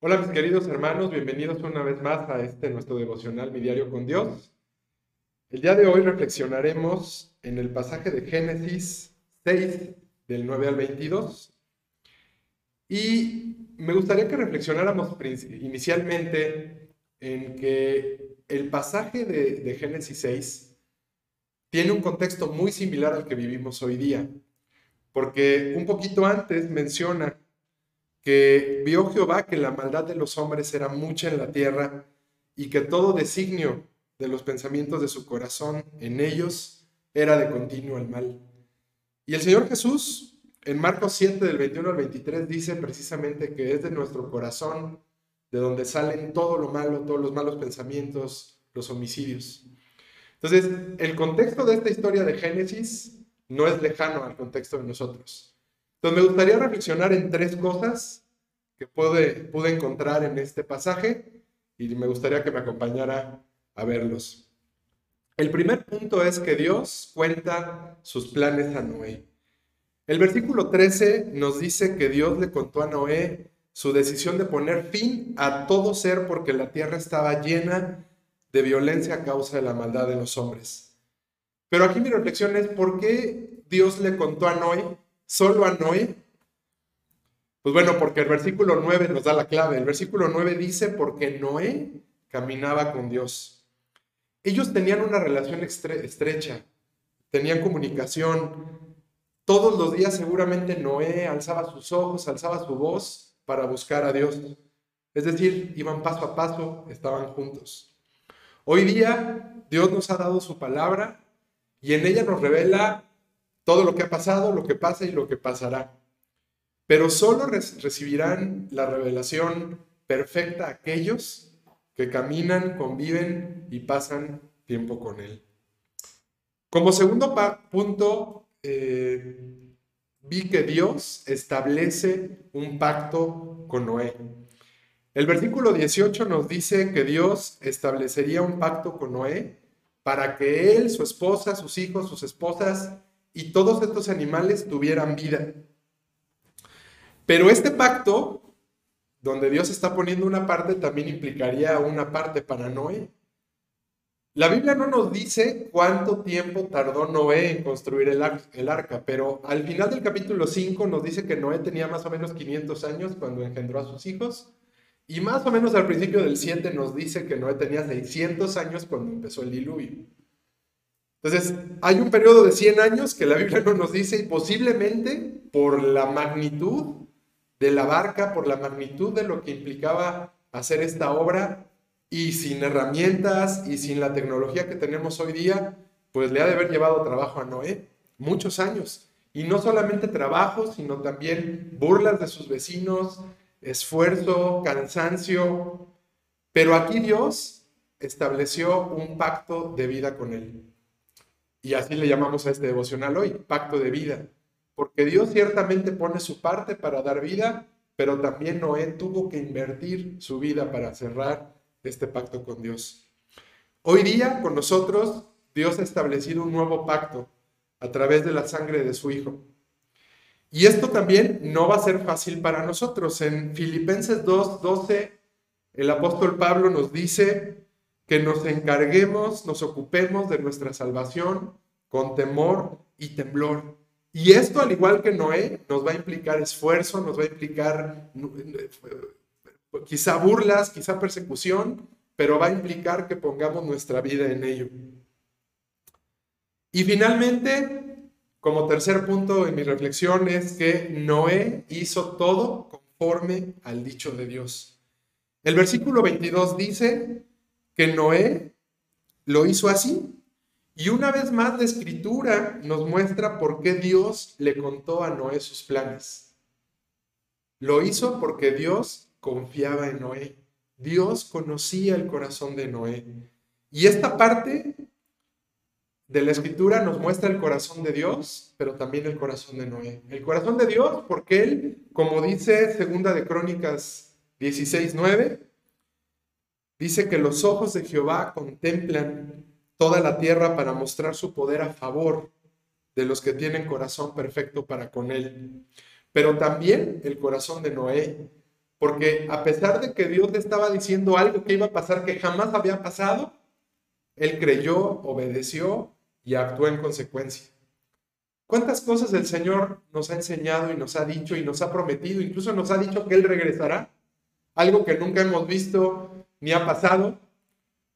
Hola mis queridos hermanos, bienvenidos una vez más a este nuestro devocional Mi Diario con Dios. El día de hoy reflexionaremos en el pasaje de Génesis 6 del 9 al 22 y me gustaría que reflexionáramos inicialmente en que el pasaje de, de Génesis 6 tiene un contexto muy similar al que vivimos hoy día, porque un poquito antes menciona que vio Jehová que la maldad de los hombres era mucha en la tierra y que todo designio de los pensamientos de su corazón en ellos era de continuo el mal. Y el Señor Jesús en Marcos 7 del 21 al 23 dice precisamente que es de nuestro corazón de donde salen todo lo malo, todos los malos pensamientos, los homicidios. Entonces, el contexto de esta historia de Génesis no es lejano al contexto de nosotros. Entonces me gustaría reflexionar en tres cosas que pude, pude encontrar en este pasaje y me gustaría que me acompañara a verlos. El primer punto es que Dios cuenta sus planes a Noé. El versículo 13 nos dice que Dios le contó a Noé su decisión de poner fin a todo ser porque la tierra estaba llena de violencia a causa de la maldad de los hombres. Pero aquí mi reflexión es por qué Dios le contó a Noé solo a Noé? Pues bueno, porque el versículo 9 nos da la clave. El versículo 9 dice, porque Noé caminaba con Dios. Ellos tenían una relación estrecha, tenían comunicación. Todos los días seguramente Noé alzaba sus ojos, alzaba su voz para buscar a Dios. Es decir, iban paso a paso, estaban juntos. Hoy día Dios nos ha dado su palabra y en ella nos revela todo lo que ha pasado, lo que pasa y lo que pasará. Pero solo recibirán la revelación perfecta aquellos que caminan, conviven y pasan tiempo con Él. Como segundo punto, eh, vi que Dios establece un pacto con Noé. El versículo 18 nos dice que Dios establecería un pacto con Noé para que él, su esposa, sus hijos, sus esposas y todos estos animales tuvieran vida. Pero este pacto, donde Dios está poniendo una parte, también implicaría una parte para Noé. La Biblia no nos dice cuánto tiempo tardó Noé en construir el, arca, pero al final del capítulo 5 nos dice que Noé tenía más o menos 500 años cuando engendró a sus hijos, y más o menos al principio del 7 nos dice que Noé tenía 600 años cuando empezó el diluvio. Entonces, hay un periodo de 100 años que la Biblia no nos dice y posiblemente por la magnitud de la barca, por la magnitud de lo que implicaba hacer esta obra y sin herramientas y sin la tecnología que tenemos hoy día, pues le ha de haber llevado trabajo a Noé muchos años. Y no solamente trabajo, sino también burlas de sus vecinos, esfuerzo, cansancio. Pero aquí Dios estableció un pacto de vida con él. Y así le llamamos a este devocional hoy, pacto de vida. Porque Dios ciertamente pone su parte para dar vida, pero también Noé tuvo que invertir su vida para cerrar este pacto con Dios. Hoy día con nosotros Dios ha establecido un nuevo pacto a través de la sangre de su Hijo. Y esto también no va a ser fácil para nosotros. En Filipenses 2.12, el apóstol Pablo nos dice, que nos encarguemos, nos ocupemos de nuestra salvación con temor y temblor. Y esto, al igual que Noé, nos va a implicar esfuerzo, nos va a implicar quizá burlas, quizá persecución, pero va a implicar que pongamos nuestra vida en ello. Y finalmente, como tercer punto en mi reflexión es que Noé hizo todo conforme al dicho de Dios. El versículo 22 dice, que Noé lo hizo así. Y una vez más la escritura nos muestra por qué Dios le contó a Noé sus planes. Lo hizo porque Dios confiaba en Noé. Dios conocía el corazón de Noé. Y esta parte de la escritura nos muestra el corazón de Dios, pero también el corazón de Noé. El corazón de Dios porque él, como dice segunda de Crónicas 16:9, Dice que los ojos de Jehová contemplan toda la tierra para mostrar su poder a favor de los que tienen corazón perfecto para con él. Pero también el corazón de Noé, porque a pesar de que Dios le estaba diciendo algo que iba a pasar que jamás había pasado, él creyó, obedeció y actuó en consecuencia. ¿Cuántas cosas el Señor nos ha enseñado y nos ha dicho y nos ha prometido? Incluso nos ha dicho que Él regresará. Algo que nunca hemos visto ni ha pasado,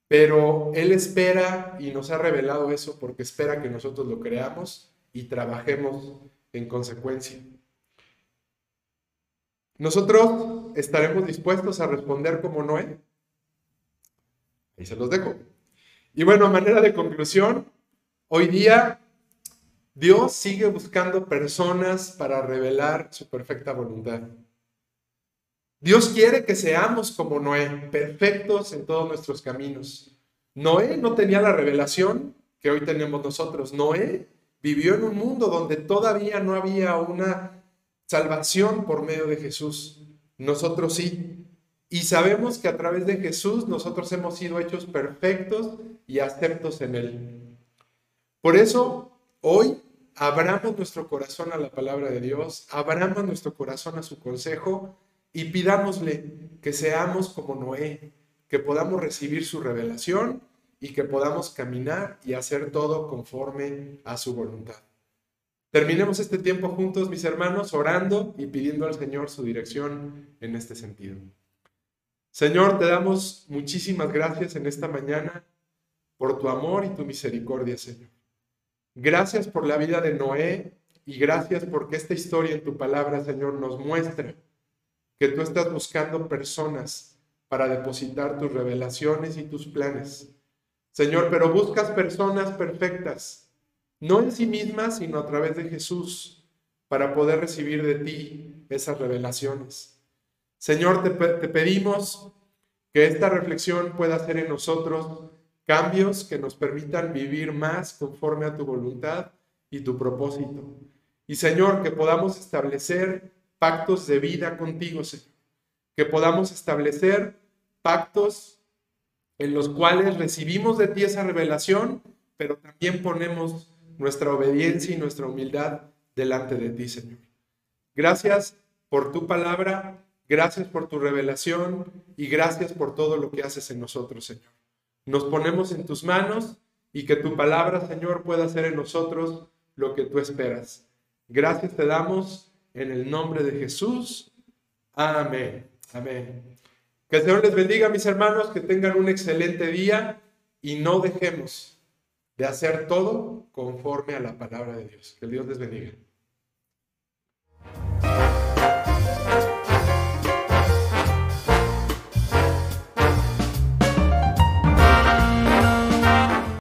pero Él espera y nos ha revelado eso porque espera que nosotros lo creamos y trabajemos en consecuencia. Nosotros estaremos dispuestos a responder como Noé. Ahí se los dejo. Y bueno, a manera de conclusión, hoy día Dios sigue buscando personas para revelar su perfecta voluntad. Dios quiere que seamos como Noé, perfectos en todos nuestros caminos. Noé no tenía la revelación que hoy tenemos nosotros. Noé vivió en un mundo donde todavía no había una salvación por medio de Jesús. Nosotros sí. Y sabemos que a través de Jesús nosotros hemos sido hechos perfectos y aceptos en Él. Por eso, hoy abramos nuestro corazón a la palabra de Dios, abramos nuestro corazón a su consejo y pidámosle que seamos como Noé, que podamos recibir su revelación y que podamos caminar y hacer todo conforme a su voluntad. Terminemos este tiempo juntos, mis hermanos, orando y pidiendo al Señor su dirección en este sentido. Señor, te damos muchísimas gracias en esta mañana por tu amor y tu misericordia, Señor. Gracias por la vida de Noé y gracias porque esta historia en tu palabra, Señor, nos muestra que tú estás buscando personas para depositar tus revelaciones y tus planes. Señor, pero buscas personas perfectas no en sí misma, sino a través de Jesús, para poder recibir de ti esas revelaciones. Señor, te, pedimos que esta reflexión pueda hacer en nosotros cambios que nos permitan vivir más conforme a tu voluntad y tu propósito. Y Señor, que podamos establecer pactos de vida contigo, Señor. Que podamos establecer pactos en los cuales recibimos de ti esa revelación, pero también ponemos nuestra obediencia y nuestra humildad delante de ti, Señor. Gracias por tu palabra, gracias por tu revelación y gracias por todo lo que haces en nosotros, Señor. Nos ponemos en tus manos y que tu palabra, Señor, pueda hacer en nosotros lo que tú esperas. Gracias te damos en el nombre de Jesús. Amén. Amén. Que el Señor les bendiga, mis hermanos, que tengan un excelente día y no dejemos de hacer todo conforme a la palabra de Dios. Que Dios les bendiga.